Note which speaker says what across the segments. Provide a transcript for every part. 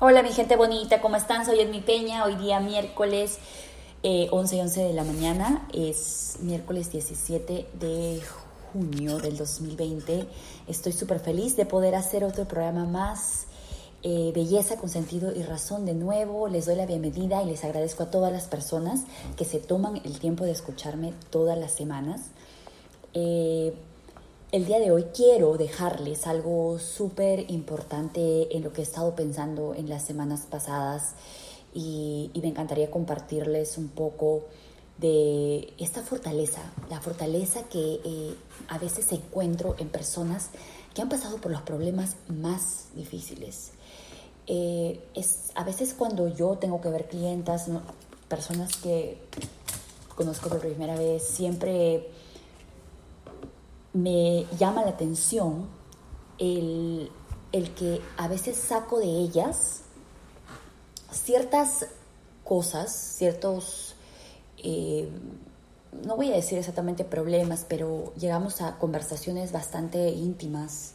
Speaker 1: Hola mi gente bonita, ¿cómo están? Soy Edmi Peña, hoy día miércoles eh, 11 y 11 de la mañana, es miércoles 17 de junio del 2020. Estoy súper feliz de poder hacer otro programa más, eh, Belleza con sentido y razón de nuevo. Les doy la bienvenida y les agradezco a todas las personas que se toman el tiempo de escucharme todas las semanas. Eh, el día de hoy quiero dejarles algo súper importante en lo que he estado pensando en las semanas pasadas y, me encantaría compartirles un poco de esta fortaleza, la fortaleza que eh, a veces encuentro en personas que han pasado por los problemas más difíciles. Eh, es a veces cuando yo tengo que ver clientas, personas que conozco por primera vez, siempre me llama la atención el, que a veces saco de ellas ciertas cosas, ciertos, eh, no voy a decir exactamente problemas, pero llegamos a conversaciones bastante íntimas,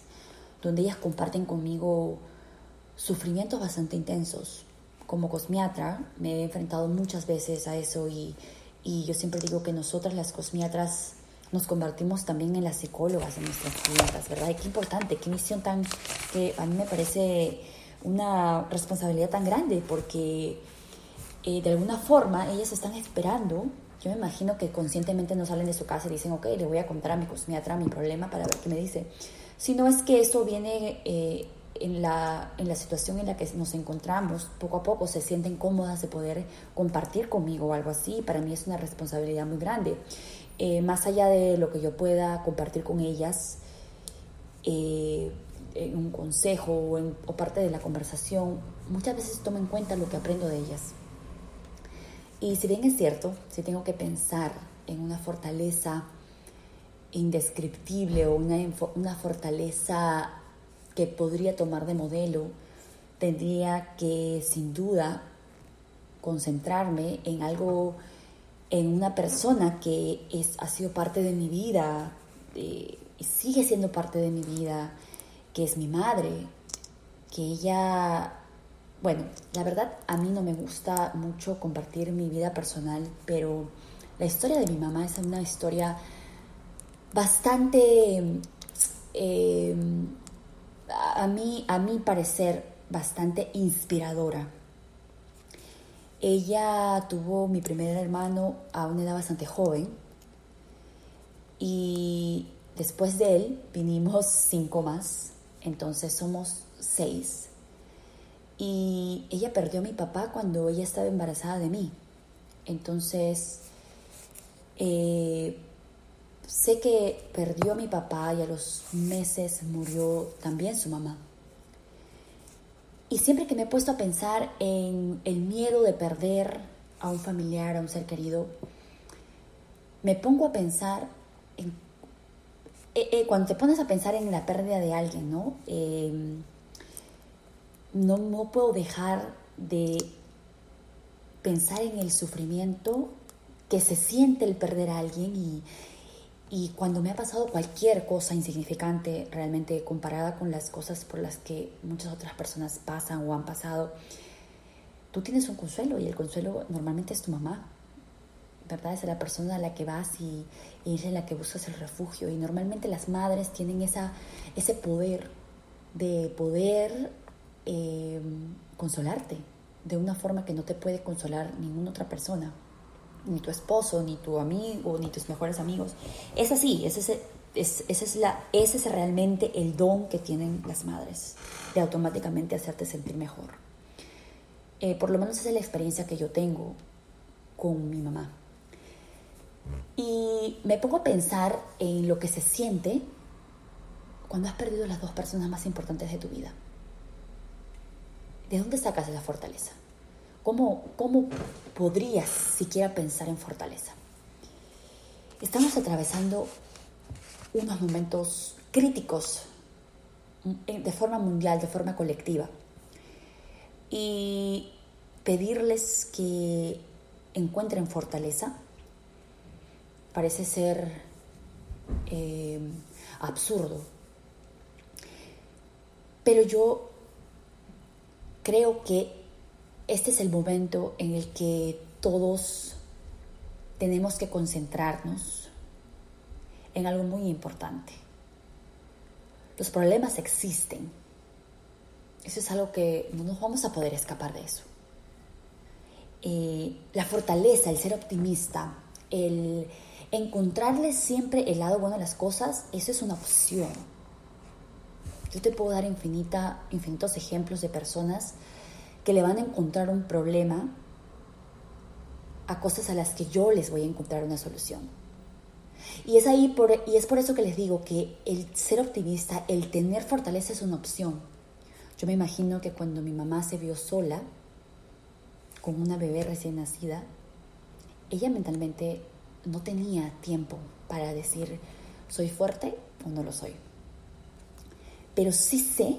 Speaker 1: donde ellas comparten conmigo sufrimientos bastante intensos. Como cosmiatra me he enfrentado muchas veces a eso y, y yo siempre digo que nosotras las cosmiatras nos convertimos también en las psicólogas de nuestras clientas, ¿verdad? Y qué importante, qué misión tan, que a mí me parece una responsabilidad tan grande, porque eh, de alguna forma ellas están esperando, yo me imagino que conscientemente no salen de su casa y dicen, ok, le voy a contar a mi cosmiatra mi problema para ver qué me dice, sino es que eso viene... Eh, en la, en la situación en la que nos encontramos, poco a poco se sienten cómodas de poder compartir conmigo o algo así. Para mí es una responsabilidad muy grande. Eh, más allá de lo que yo pueda compartir con ellas, eh, en un consejo o, o parte de la conversación, muchas veces tomo en cuenta lo que aprendo de ellas. Y si bien es cierto, si tengo que pensar en una fortaleza indescriptible o una, una fortaleza que podría tomar de modelo, tendría que sin duda concentrarme en algo en una persona que es, ha sido parte de mi vida y sigue siendo parte de mi vida, que es mi madre, que ella, bueno, la verdad a mí no me gusta mucho compartir mi vida personal, pero la historia de mi mamá es una historia bastante, eh, a, mí, a mi parecer, bastante inspiradora ella tuvo mi primer hermano a una edad bastante joven y después de él vinimos cinco más, entonces somos seis. Y ella perdió a mi papá cuando ella estaba embarazada de mí. Entonces, eh, sé que perdió a mi papá y a los meses murió también su mamá. Y siempre que me he puesto a pensar en el miedo de perder a un familiar, a un ser querido, me pongo a pensar en... Eh, eh, cuando te pones a pensar en la pérdida de alguien, ¿no? Em, no, no puedo dejar de pensar en el sufrimiento que se siente el perder a alguien y, y cuando me ha pasado cualquier cosa insignificante, realmente comparada con las cosas por las que muchas otras personas pasan o han pasado, tú tienes un consuelo y el consuelo normalmente es tu mamá, ¿verdad? Es la persona a la que vas y, es la que buscas el refugio. Y normalmente las madres tienen esa, ese poder de poder em, consolarte de una forma que no te puede consolar ninguna otra persona ni tu esposo, ni tu amigo, ni tus mejores amigos. Es así, ese es, es, la, ese es realmente el don que tienen las madres, de automáticamente hacerte sentir mejor. Eh, por lo menos esa es la experiencia que yo tengo con mi mamá. Y me pongo a pensar en lo que se siente cuando has perdido las dos personas más importantes de tu vida. ¿De dónde sacas esa fortaleza? ¿Cómo, ¿Cómo podrías siquiera pensar en fortaleza? Estamos atravesando unos momentos críticos de forma mundial, de forma colectiva. Y pedirles que encuentren fortaleza parece ser eh, absurdo. Pero yo creo que este es el momento en el que todos tenemos que concentrarnos en algo muy importante. Los problemas existen. Eso es algo que no nos vamos a poder escapar de eso. Eh, la fortaleza, el ser optimista, el encontrarle siempre el lado bueno a las cosas, eso es una opción. Yo te puedo dar infinita, infinitos ejemplos de personas que le van a encontrar un problema a cosas a las que yo les voy a encontrar una solución. Y es ahí por, y es por eso que les digo que el ser optimista, el tener fortaleza es una opción. Yo me imagino que cuando mi mamá se vio sola con una bebé recién nacida, ella mentalmente no tenía tiempo para decir soy fuerte o no lo soy. Pero sí sé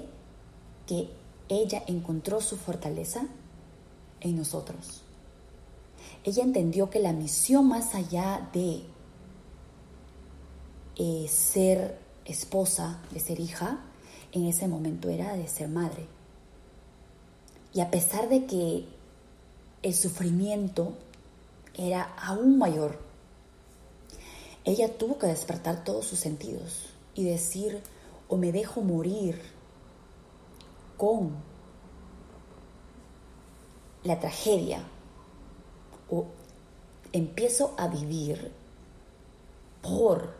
Speaker 1: que ella encontró su fortaleza en nosotros. Ella entendió que la misión más allá de eh, ser esposa, de ser hija, en ese momento era de ser madre. Y a pesar de que el sufrimiento era aún mayor, ella tuvo que despertar todos sus sentidos y decir, o me dejo morir con la tragedia o empiezo a vivir por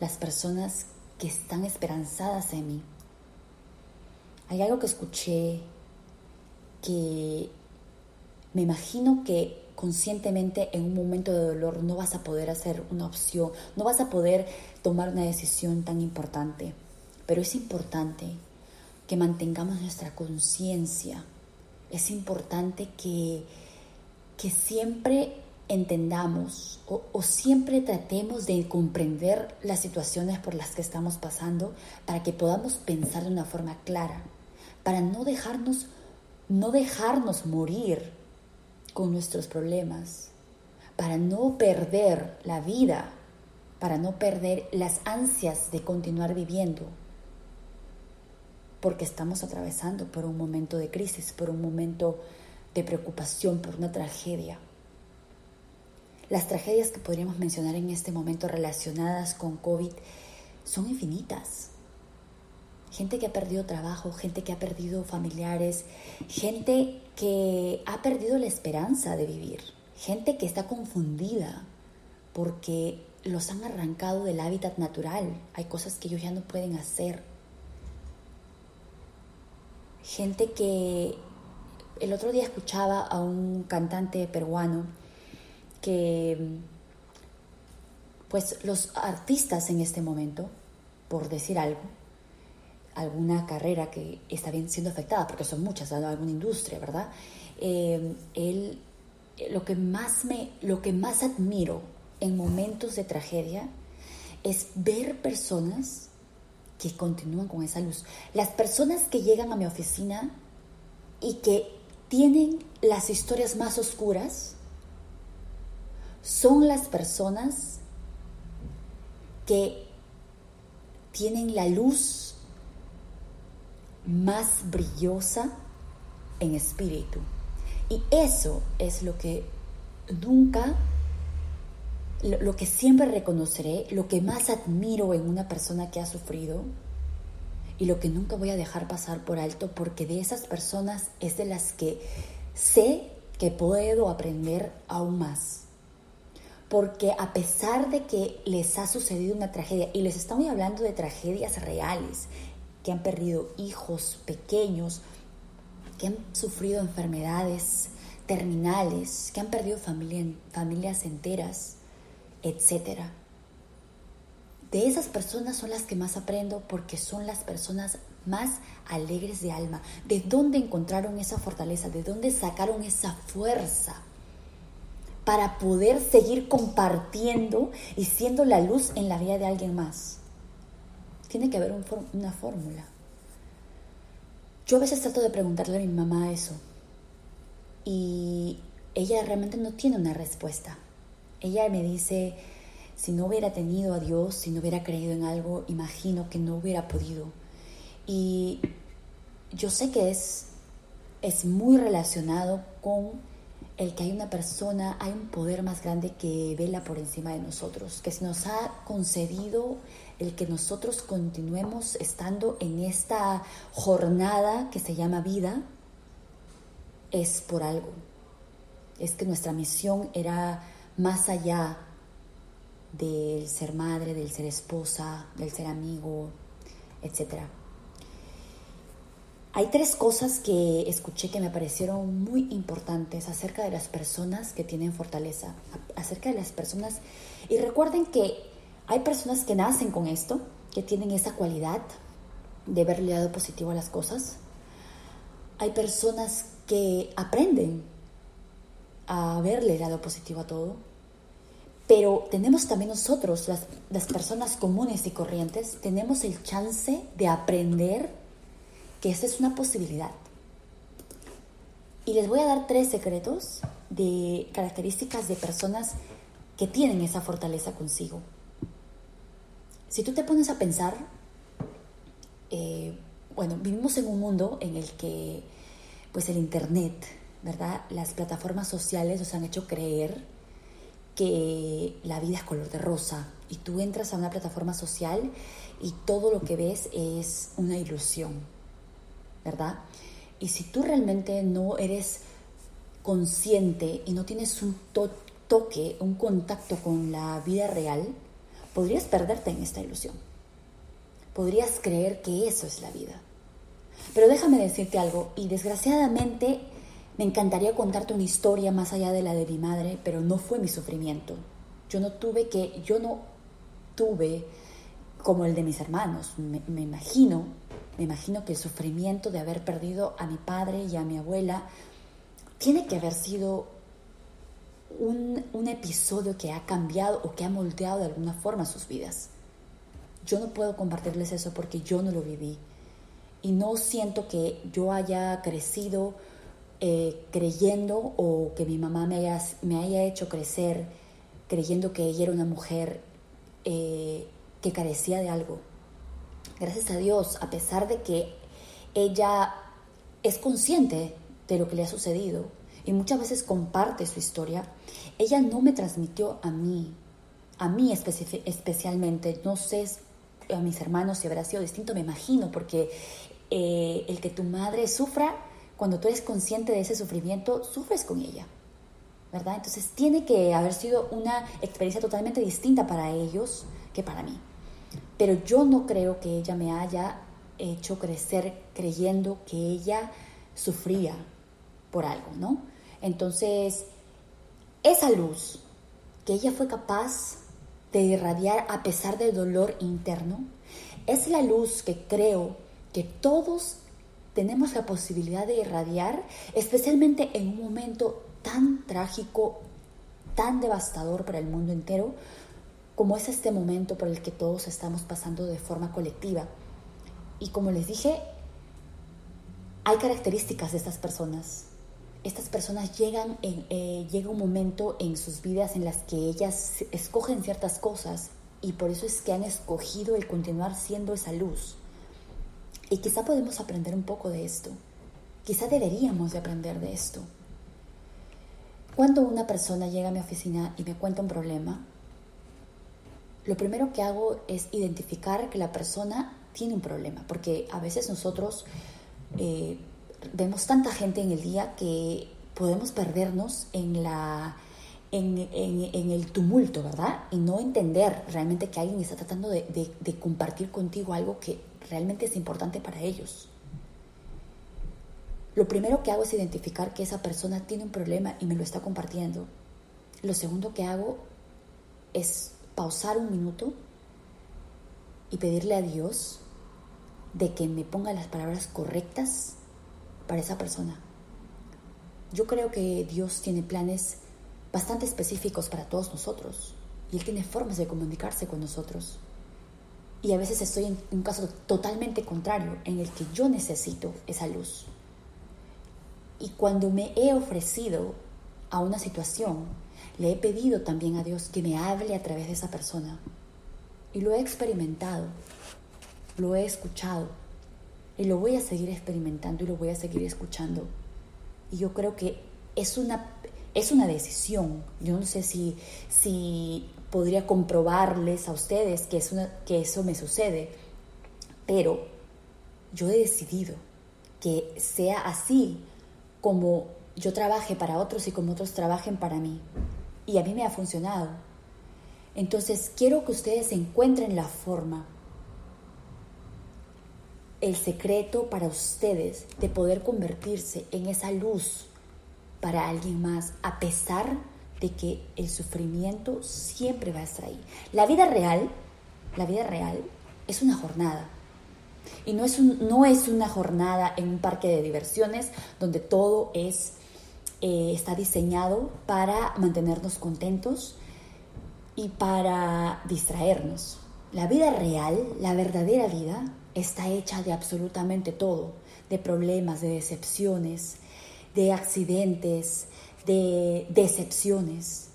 Speaker 1: las personas que están esperanzadas en mí. Hay algo que escuché que me imagino que conscientemente en un momento de dolor no vas a poder hacer una opción, no vas a poder tomar una decisión tan importante, pero es importante que mantengamos nuestra conciencia. Es importante que, que siempre entendamos o, siempre tratemos de comprender las situaciones por las que estamos pasando para que podamos pensar de una forma clara, para no dejarnos, no dejarnos morir con nuestros problemas, para no perder la vida, para no perder las ansias de continuar viviendo porque estamos atravesando por un momento de crisis, por un momento de preocupación, por una tragedia. Las tragedias que podríamos mencionar en este momento relacionadas con COVID son infinitas. Gente que ha perdido trabajo, gente que ha perdido familiares, gente que ha perdido la esperanza de vivir, gente que está confundida porque los han arrancado del hábitat natural. Hay cosas que ellos ya no pueden hacer gente que el otro día escuchaba a un cantante peruano que pues los artistas en este momento, por decir algo, alguna carrera que está bien siendo afectada, porque son muchas, alguna industria, ¿verdad? Eh, él, lo, que más me, lo que más admiro en momentos de tragedia es ver personas que continúan con esa luz. Las personas que llegan a mi oficina y que tienen las historias más oscuras son las personas que tienen la luz más brillosa en espíritu. Y eso es lo que nunca, lo, que siempre reconoceré, lo que más admiro en una persona que ha sufrido y lo que nunca voy a dejar pasar por alto porque de esas personas es de las que sé que puedo aprender aún más. Porque a pesar de que les ha sucedido una tragedia, y les estamos hablando de tragedias reales, que han perdido hijos pequeños, que han sufrido enfermedades terminales, que han perdido familias enteras, etc. De esas personas son las que más aprendo porque son las personas más alegres de alma. ¿De dónde encontraron esa fortaleza? ¿De dónde sacaron esa fuerza? Para poder seguir compartiendo y siendo la luz en la vida de alguien más. Tiene que haber una fórmula. Yo a veces trato de preguntarle a mi mamá eso. Y ella realmente no tiene una respuesta. Ella me dice, si no hubiera tenido a Dios, si no hubiera creído en algo, imagino que no hubiera podido. Y yo sé que es es muy relacionado con el que hay una persona, hay un poder más grande que vela por encima de nosotros, que se nos ha concedido el que nosotros continuemos estando en esta jornada que se llama vida, es por algo. Es que nuestra misión era más allá del ser madre, del ser esposa, del ser amigo, etc. Hay tres cosas que escuché que me parecieron muy importantes acerca de las personas que tienen fortaleza, acerca de las personas. Y recuerden que hay personas que nacen con esto, que tienen esa cualidad de ver el lado positivo a las cosas. Hay personas que aprenden a verle lado positivo a todo. Pero tenemos también nosotros, las, las personas comunes y corrientes, tenemos el chance de aprender que esta es una posibilidad. Y les voy a dar tres secretos de características de personas que tienen esa fortaleza consigo. Si tú te pones a pensar, eh, bueno, vivimos en un mundo en el que, pues el Internet, ¿verdad? Las plataformas sociales nos han hecho creer que la vida es color de rosa y tú entras a una plataforma social y todo lo que ves es una ilusión, ¿verdad? Y si tú realmente no eres consciente y no tienes un toque, un contacto con la vida real, podrías perderte en esta ilusión. Podrías creer que eso es la vida. Pero déjame decirte algo, y desgraciadamente me encantaría contarte una historia más allá de la de mi madre, pero no fue mi sufrimiento. Yo no tuve que, yo no tuve como el de mis hermanos. Me, imagino, me imagino que el sufrimiento de haber perdido a mi padre y a mi abuela tiene que haber sido un, un episodio que ha cambiado o que ha moldeado de alguna forma sus vidas. Yo no puedo compartirles eso porque yo no lo viví. Y no siento que yo haya crecido eh, creyendo o que mi mamá me haya, me haya hecho crecer creyendo que ella era una mujer eh, que carecía de algo. Gracias a Dios, a pesar de que ella es consciente de lo que le ha sucedido, y muchas veces comparte su historia, ella no me transmitió a mí, a mí especialmente, no sé a mis hermanos si habrá sido distinto, me imagino, porque eh, el que tu madre sufra, cuando tú eres consciente de ese sufrimiento, sufres con ella, ¿verdad? Entonces tiene que haber sido una experiencia totalmente distinta para ellos que para mí. Pero yo no creo que ella me haya hecho crecer creyendo que ella sufría por algo, ¿no? Entonces, esa luz que ella fue capaz de irradiar a pesar del dolor interno, es la luz que creo que todos tenemos la posibilidad de irradiar, especialmente en un momento tan trágico, tan devastador para el mundo entero, como es este momento por el que todos estamos pasando de forma colectiva. Y como les dije, hay características de estas personas estas personas llegan en, eh, llega un momento en sus vidas en las que ellas escogen ciertas cosas y por eso es que han escogido el continuar siendo esa luz. Y quizá podemos aprender un poco de esto. Quizá deberíamos de aprender de esto. Cuando una persona llega a mi oficina y me cuenta un problema, lo primero que hago es identificar que la persona tiene un problema, porque a veces nosotros eh, vemos tanta gente en el día que podemos perdernos en la en, el tumulto, ¿verdad? Y no entender realmente que alguien está tratando de, compartir contigo algo que realmente es importante para ellos. Lo primero que hago es identificar que esa persona tiene un problema y me lo está compartiendo. Lo segundo que hago es pausar un minuto y pedirle a Dios de que me ponga las palabras correctas para esa persona. Yo creo que Dios tiene planes bastante específicos para todos nosotros y Él tiene formas de comunicarse con nosotros. Y a veces estoy en un caso totalmente contrario, en el que yo necesito esa luz. Y cuando me he ofrecido a una situación, le he pedido también a Dios que me hable a través de esa persona. Y lo he experimentado, lo he escuchado y lo voy a seguir experimentando y lo voy a seguir escuchando. Y yo creo que es una, es una decisión. Yo no sé si, si podría comprobarles a ustedes que, que eso me sucede, pero yo he decidido que sea así como yo trabaje para otros y como otros trabajen para mí. Y a mí me ha funcionado. Entonces quiero que ustedes encuentren la forma, el secreto para ustedes de poder convertirse en esa luz para alguien más, a pesar de que el sufrimiento siempre va a estar ahí. La vida real, la vida real es una jornada. Y no es, no es una jornada en un parque de diversiones donde todo es, eh, está diseñado para mantenernos contentos y para distraernos. La vida real, la verdadera vida, está hecha de absolutamente todo, de problemas, de decepciones, de accidentes, de decepciones.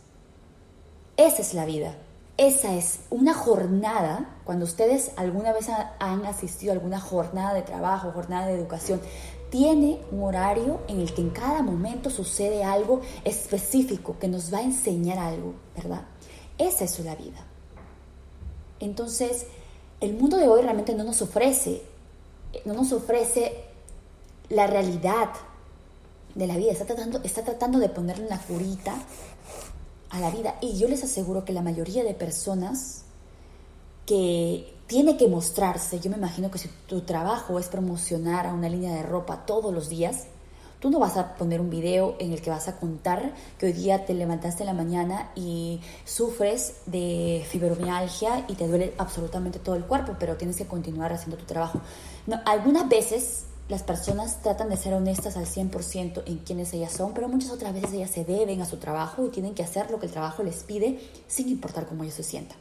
Speaker 1: Esa es la vida. Esa es una jornada, cuando ustedes alguna vez han asistido a alguna jornada de trabajo, jornada de educación, tiene un horario en el que en cada momento sucede algo específico que nos va a enseñar algo, ¿verdad? Esa es la vida. Entonces, el mundo de hoy realmente no nos ofrece, no nos ofrece la realidad de la vida, está tratando, está tratando de ponerle una curita a la vida. Y yo les aseguro que la mayoría de personas que tiene que mostrarse, yo me imagino que si tu trabajo es promocionar a una línea de ropa todos los días, Tú no vas a poner un video en el que vas a contar que hoy día te levantaste en la mañana y sufres de fibromialgia y te duele absolutamente todo el cuerpo, pero tienes que continuar haciendo tu trabajo. No, algunas veces las personas tratan de ser honestas al 100% en quienes ellas son, pero muchas otras veces ellas se deben a su trabajo y tienen que hacer lo que el trabajo les pide sin importar cómo ellos se sientan.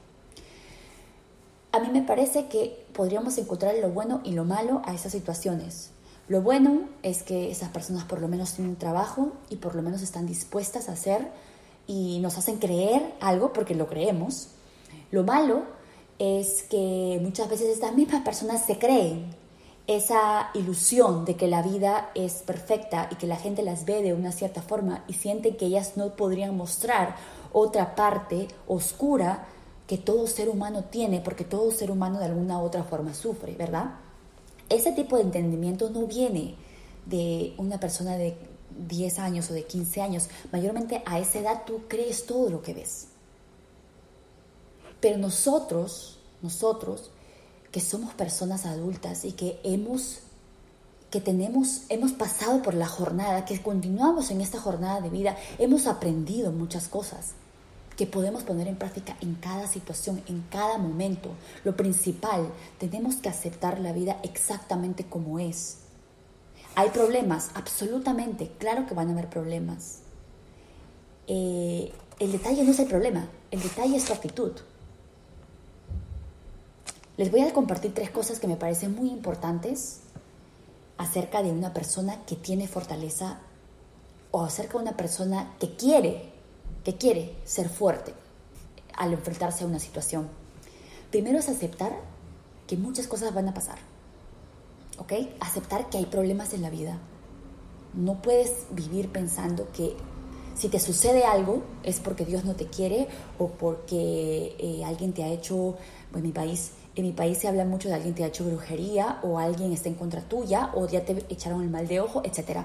Speaker 1: A mí me parece que podríamos encontrar lo bueno y lo malo a esas situaciones. Lo bueno es que esas personas por lo menos tienen trabajo y por lo menos están dispuestas a hacer y nos hacen creer algo porque lo creemos. Lo malo es que muchas veces estas mismas personas se creen esa ilusión de que la vida es perfecta y que la gente las ve de una cierta forma y sienten que ellas no podrían mostrar otra parte oscura que todo ser humano tiene, porque todo ser humano de alguna otra forma sufre, ¿verdad? ese tipo de entendimiento no viene de una persona de 10 años o de 15 años. Mayormente a esa edad tú crees todo lo que ves. Pero nosotros, nosotros, que somos personas adultas y que hemos que tenemos, hemos pasado por la jornada, que continuamos en esta jornada de vida, hemos aprendido muchas cosas que podemos poner en práctica en cada situación, en cada momento. Lo principal, tenemos que aceptar la vida exactamente como es. ¿Hay problemas? Absolutamente, claro que van a haber problemas. Eh, el detalle no es el problema, el detalle es tu actitud. Les voy a compartir tres cosas que me parecen muy importantes acerca de una persona que tiene fortaleza o acerca de una persona que quiere que quiere ser fuerte al enfrentarse a una situación. Primero es aceptar que muchas cosas van a pasar. ¿Ok? Aceptar que hay problemas en la vida. No puedes vivir pensando que si te sucede algo es porque Dios no te quiere o porque eh, alguien te ha hecho, en mi país, en mi país se habla mucho de alguien te ha hecho brujería o alguien está en contra tuya o ya te echaron el mal de ojo, etc.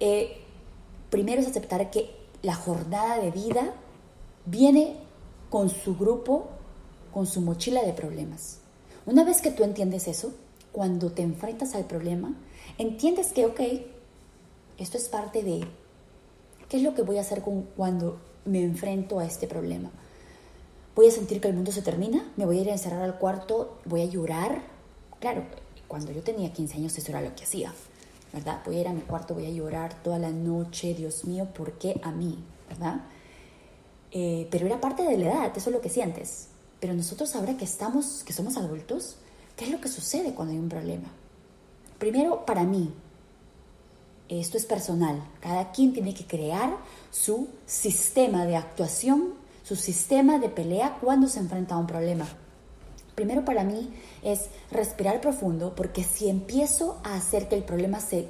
Speaker 1: Eh, primero es aceptar que la jornada de vida viene con su grupo, con su mochila de problemas. Una vez que tú entiendes eso, cuando te enfrentas al problema, entiendes que, ok, esto es parte de, ¿qué es lo que voy a hacer con, cuando me enfrento a este problema? Voy a sentir que el mundo se termina, me voy a ir a encerrar al cuarto, voy a llorar. Claro, cuando yo tenía 15 años eso era lo que hacía. ¿verdad? Voy a ir a mi cuarto, voy a llorar toda la noche, Dios mío, ¿por qué a mí? ¿verdad? Eh, pero era parte de la edad, eso es lo que sientes. Pero nosotros ahora que estamos, que somos adultos, ¿qué es lo que sucede cuando hay un problema? Primero, para mí, esto es personal, cada quien tiene que crear su sistema de actuación, su sistema de pelea cuando se enfrenta a un problema. Primero para mí es respirar profundo porque si empiezo a hacer que el problema se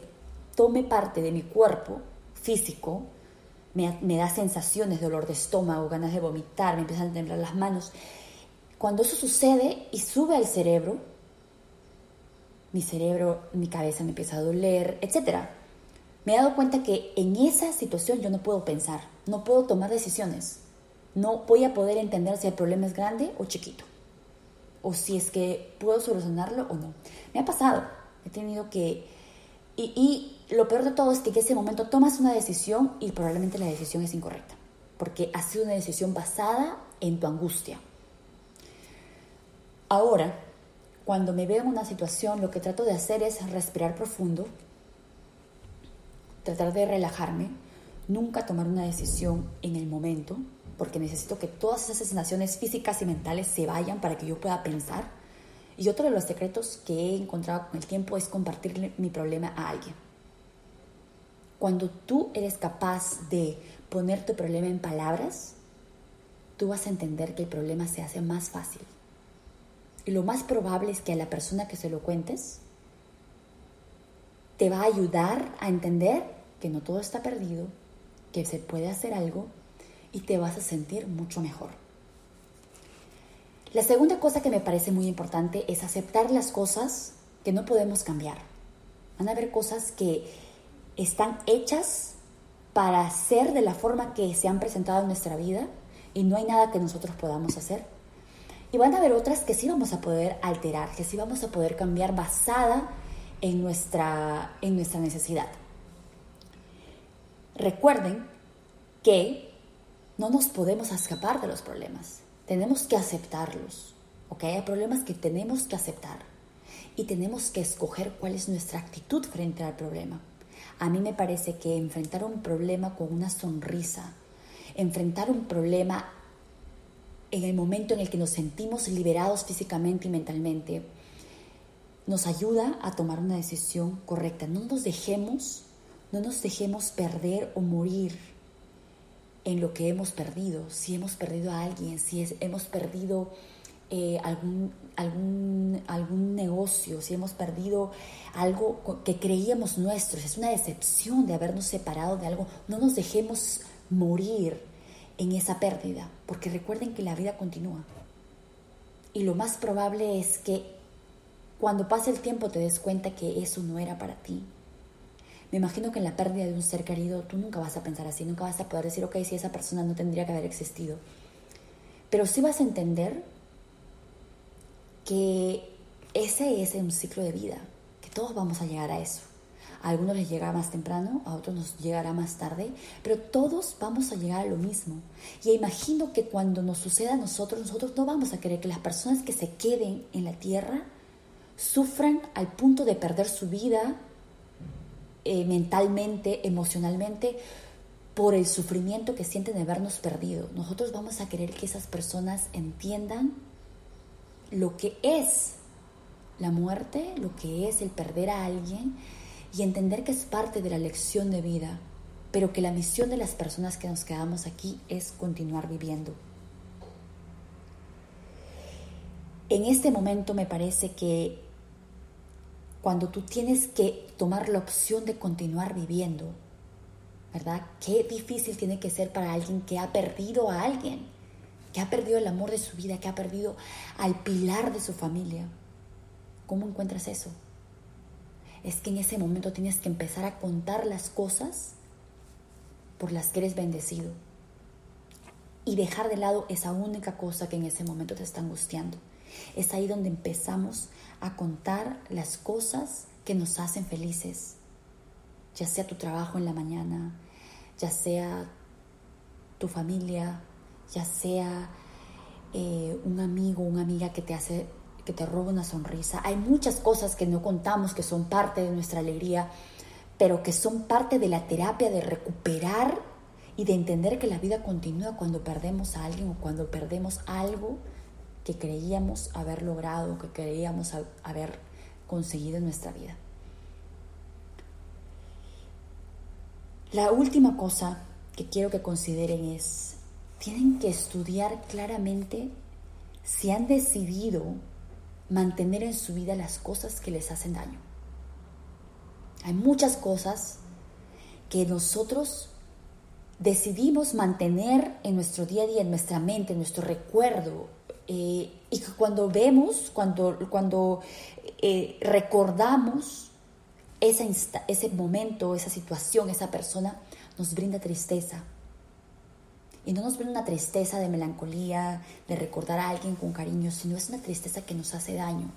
Speaker 1: tome parte de mi cuerpo físico, me, da sensaciones, dolor de estómago, ganas de vomitar, me empiezan a temblar las manos. Cuando eso sucede y sube al cerebro, mi cerebro, mi cabeza me empieza a doler, etc. Me he dado cuenta que en esa situación yo no puedo pensar, no puedo tomar decisiones, no voy a poder entender si el problema es grande o chiquito, o si es que puedo solucionarlo o no. Me ha pasado, he tenido que... Y, lo peor de todo es que en ese momento tomas una decisión y probablemente la decisión es incorrecta, porque ha sido una decisión basada en tu angustia. Ahora, cuando me veo en una situación, lo que trato de hacer es respirar profundo, tratar de relajarme, nunca tomar una decisión en el momento, porque necesito que todas esas sensaciones físicas y mentales se vayan para que yo pueda pensar. Y otro de los secretos que he encontrado con el tiempo es compartir mi problema a alguien. Cuando tú eres capaz de poner tu problema en palabras, tú vas a entender que el problema se hace más fácil. Y lo más probable es que a la persona que se lo cuentes te va a ayudar a entender que no todo está perdido, que se puede hacer algo y te vas a sentir mucho mejor. La segunda cosa que me parece muy importante es aceptar las cosas que no podemos cambiar. Van a haber cosas que están hechas para ser de la forma que se han presentado en nuestra vida y no hay nada que nosotros podamos hacer. Y van a haber otras que sí vamos a poder alterar, que sí vamos a poder cambiar basada en nuestra, en nuestra necesidad. Recuerden que no nos podemos escapar de los problemas, tenemos que aceptarlos, ¿ok? Hay problemas que tenemos que aceptar y tenemos que escoger cuál es nuestra actitud frente al problema. A mí me parece que enfrentar un problema con una sonrisa, enfrentar un problema en el momento en el que nos sentimos liberados físicamente y mentalmente, nos ayuda a tomar una decisión correcta. No nos dejemos, no nos dejemos perder o morir en lo que hemos perdido. Si hemos perdido a alguien, si hemos perdido eh, algún, algún, algún negocio, si hemos perdido algo que creíamos nuestro, es una decepción de habernos separado de algo, no nos dejemos morir en esa pérdida, porque recuerden que la vida continúa. Y lo más probable es que cuando pase el tiempo te des cuenta que eso no era para ti. Me imagino que en la pérdida de un ser querido tú nunca vas a pensar así, nunca vas a poder decir, ok, si esa persona no tendría que haber existido. Pero sí vas a entender que ese es un ciclo de vida, que todos vamos a llegar a eso. A algunos les llegará más temprano, a otros nos llegará más tarde, pero todos vamos a llegar a lo mismo. Y imagino que cuando nos suceda a nosotros, nosotros no vamos a querer que las personas que se queden en la tierra sufran al punto de perder su vida eh, mentalmente, emocionalmente, por el sufrimiento que sienten de habernos perdido. Nosotros vamos a querer que esas personas entiendan lo que es la muerte, lo que es el perder a alguien y entender que es parte de la lección de vida, pero que la misión de las personas que nos quedamos aquí es continuar viviendo. En este momento me parece que cuando tú tienes que tomar la opción de continuar viviendo, ¿verdad? Qué difícil tiene que ser para alguien que ha perdido a alguien, que ha perdido el amor de su vida, que ha perdido al pilar de su familia. ¿Cómo encuentras eso? es que en ese momento tienes que empezar a contar las cosas por las que eres bendecido y dejar de lado esa única cosa que en ese momento te está angustiando. Es ahí donde empezamos a contar las cosas que nos hacen felices, ya sea tu trabajo en la mañana, ya sea tu familia, ya sea eh, un amigo, una amiga que te hace que te roba una sonrisa. Hay muchas cosas que no contamos que son parte de nuestra alegría, pero que son parte de la terapia de recuperar y de entender que la vida continúa cuando perdemos a alguien o cuando perdemos algo que creíamos haber logrado, que creíamos haber conseguido en nuestra vida. La última cosa que quiero que consideren es, tienen que estudiar claramente si han decidido mantener en su vida las cosas que les hacen daño. Hay muchas cosas que nosotros decidimos mantener en nuestro día a día, en nuestra mente, en nuestro recuerdo. Eh, y que cuando vemos, cuando, cuando eh, recordamos ese, ese momento, esa situación, esa persona, nos brinda tristeza. Y no nos brinda una tristeza de melancolía, de recordar a alguien con cariño, sino es una tristeza que nos hace daño.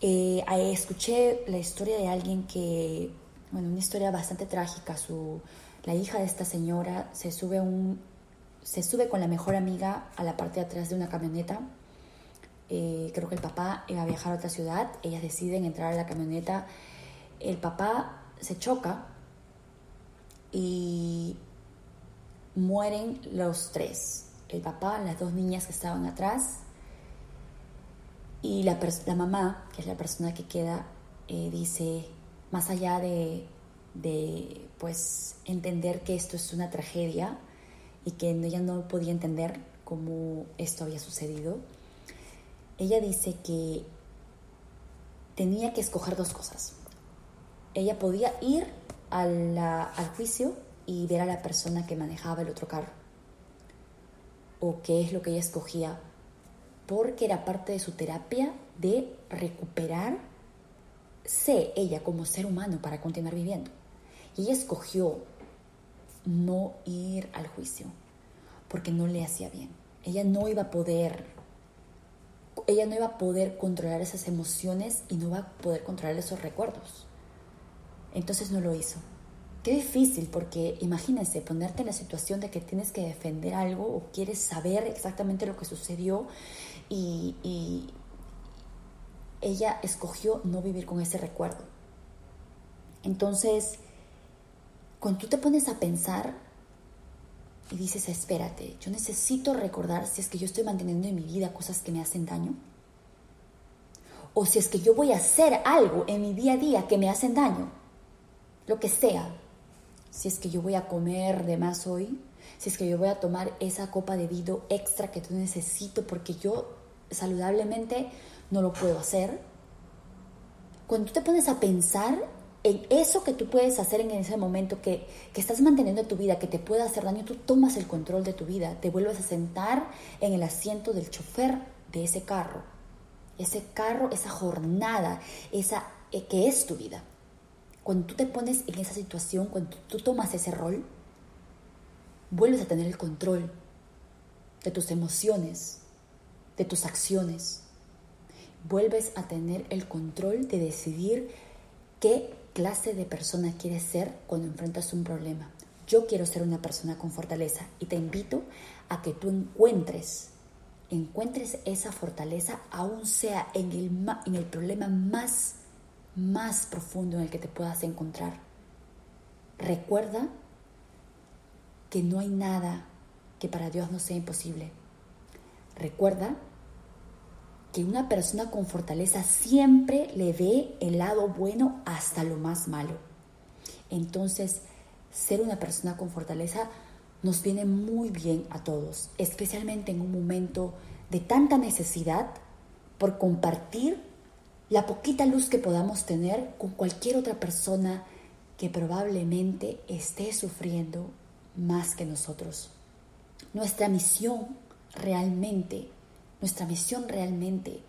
Speaker 1: Eh, escuché la historia de alguien que, bueno, una historia bastante trágica. Su, la hija de esta señora se sube, un, se sube con la mejor amiga a la parte de atrás de una camioneta. Eh, creo que el papá iba a viajar a otra ciudad. Ellas deciden entrar a la camioneta. El papá se choca y mueren los tres. El papá, las dos niñas que estaban atrás y la, la mamá, que es la persona que queda, eh, dice, más allá de, de, pues, entender que esto es una tragedia y que ella no podía entender cómo esto había sucedido, ella dice que tenía que escoger dos cosas. Ella podía ir al juicio y ver a la persona que manejaba el otro carro. O qué es lo que ella escogía. Porque era parte de su terapia de recuperarse ella como ser humano para continuar viviendo. Y ella escogió no ir al juicio porque no le hacía bien. Ella no iba a poder, ella no iba a poder controlar esas emociones y no iba a poder controlar esos recuerdos. Entonces no lo hizo. Qué difícil, porque imagínense ponerte en la situación de que tienes que defender algo o quieres saber exactamente lo que sucedió y, y ella escogió no vivir con ese recuerdo. Entonces, cuando tú te pones a pensar y dices, espérate, yo necesito recordar si es que yo estoy manteniendo en mi vida cosas que me hacen daño, o si es que yo voy a hacer algo en mi día a día que me hacen daño, lo que sea, si es que yo voy a comer de más hoy, si es que yo voy a tomar esa copa de vino extra que tú necesito porque yo saludablemente no lo puedo hacer. Cuando tú te pones a pensar en eso que tú puedes hacer en ese momento, que, que estás manteniendo tu vida, que te puede hacer daño, tú tomas el control de tu vida, te vuelves a sentar en el asiento del chofer de ese carro. Ese carro, esa jornada, esa eh, que es tu vida. Cuando tú te pones en esa situación, cuando tú tomas ese rol, vuelves a tener el control de tus emociones, de tus acciones. Vuelves a tener el control de decidir qué clase de persona quieres ser cuando enfrentas un problema. Yo quiero ser una persona con fortaleza y te invito a que tú encuentres, encuentres esa fortaleza, aún sea en el, en el problema más más profundo en el que te puedas encontrar. Recuerda que no hay nada que para Dios no sea imposible. Recuerda que una persona con fortaleza siempre le ve el lado bueno hasta lo más malo. Entonces, ser una persona con fortaleza nos viene muy bien a todos, especialmente en un momento de tanta necesidad por compartir la poquita luz que podamos tener con cualquier otra persona que probablemente esté sufriendo más que nosotros. Nuestra misión realmente, nuestra misión realmente,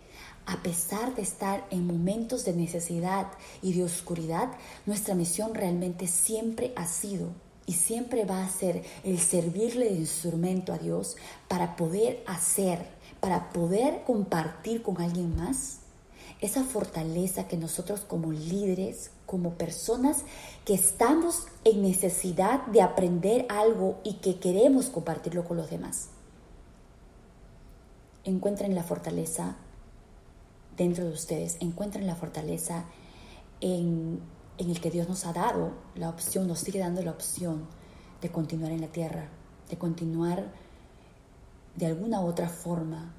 Speaker 1: a pesar de estar en momentos de necesidad y de oscuridad, nuestra misión realmente siempre ha sido y siempre va a ser el servirle de instrumento a Dios para poder hacer, para poder compartir con alguien más esa fortaleza que nosotros como líderes, como personas que estamos en necesidad de aprender algo y que queremos compartirlo con los demás. Encuentren la fortaleza dentro de ustedes, encuentren la fortaleza en, en el que Dios nos ha dado la opción, nos sigue dando la opción de continuar en la tierra, de continuar de alguna otra forma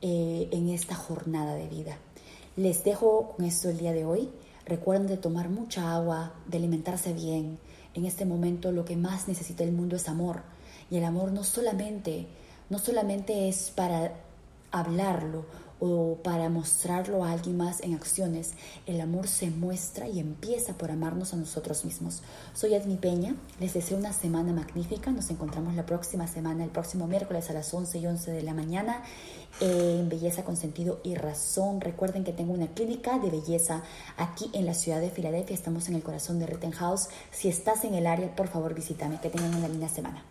Speaker 1: eh, en esta jornada de vida. Les dejo con esto el día de hoy. Recuerden de tomar mucha agua, de alimentarse bien. En este momento lo que más necesita el mundo es amor. Y el amor no solamente, no solamente es para hablarlo o para mostrarlo a alguien más en acciones. El amor se muestra y empieza por amarnos a nosotros mismos. Soy Edmi Peña, les deseo una semana magnífica. Nos encontramos la próxima semana, el próximo miércoles a las 11 y 11 de la mañana en Belleza con Sentido y Razón. Recuerden que tengo una clínica de belleza aquí en la ciudad de Filadelfia. Estamos en el corazón de Rittenhouse. Si estás en el área, por favor visítame. Que tengan una linda semana.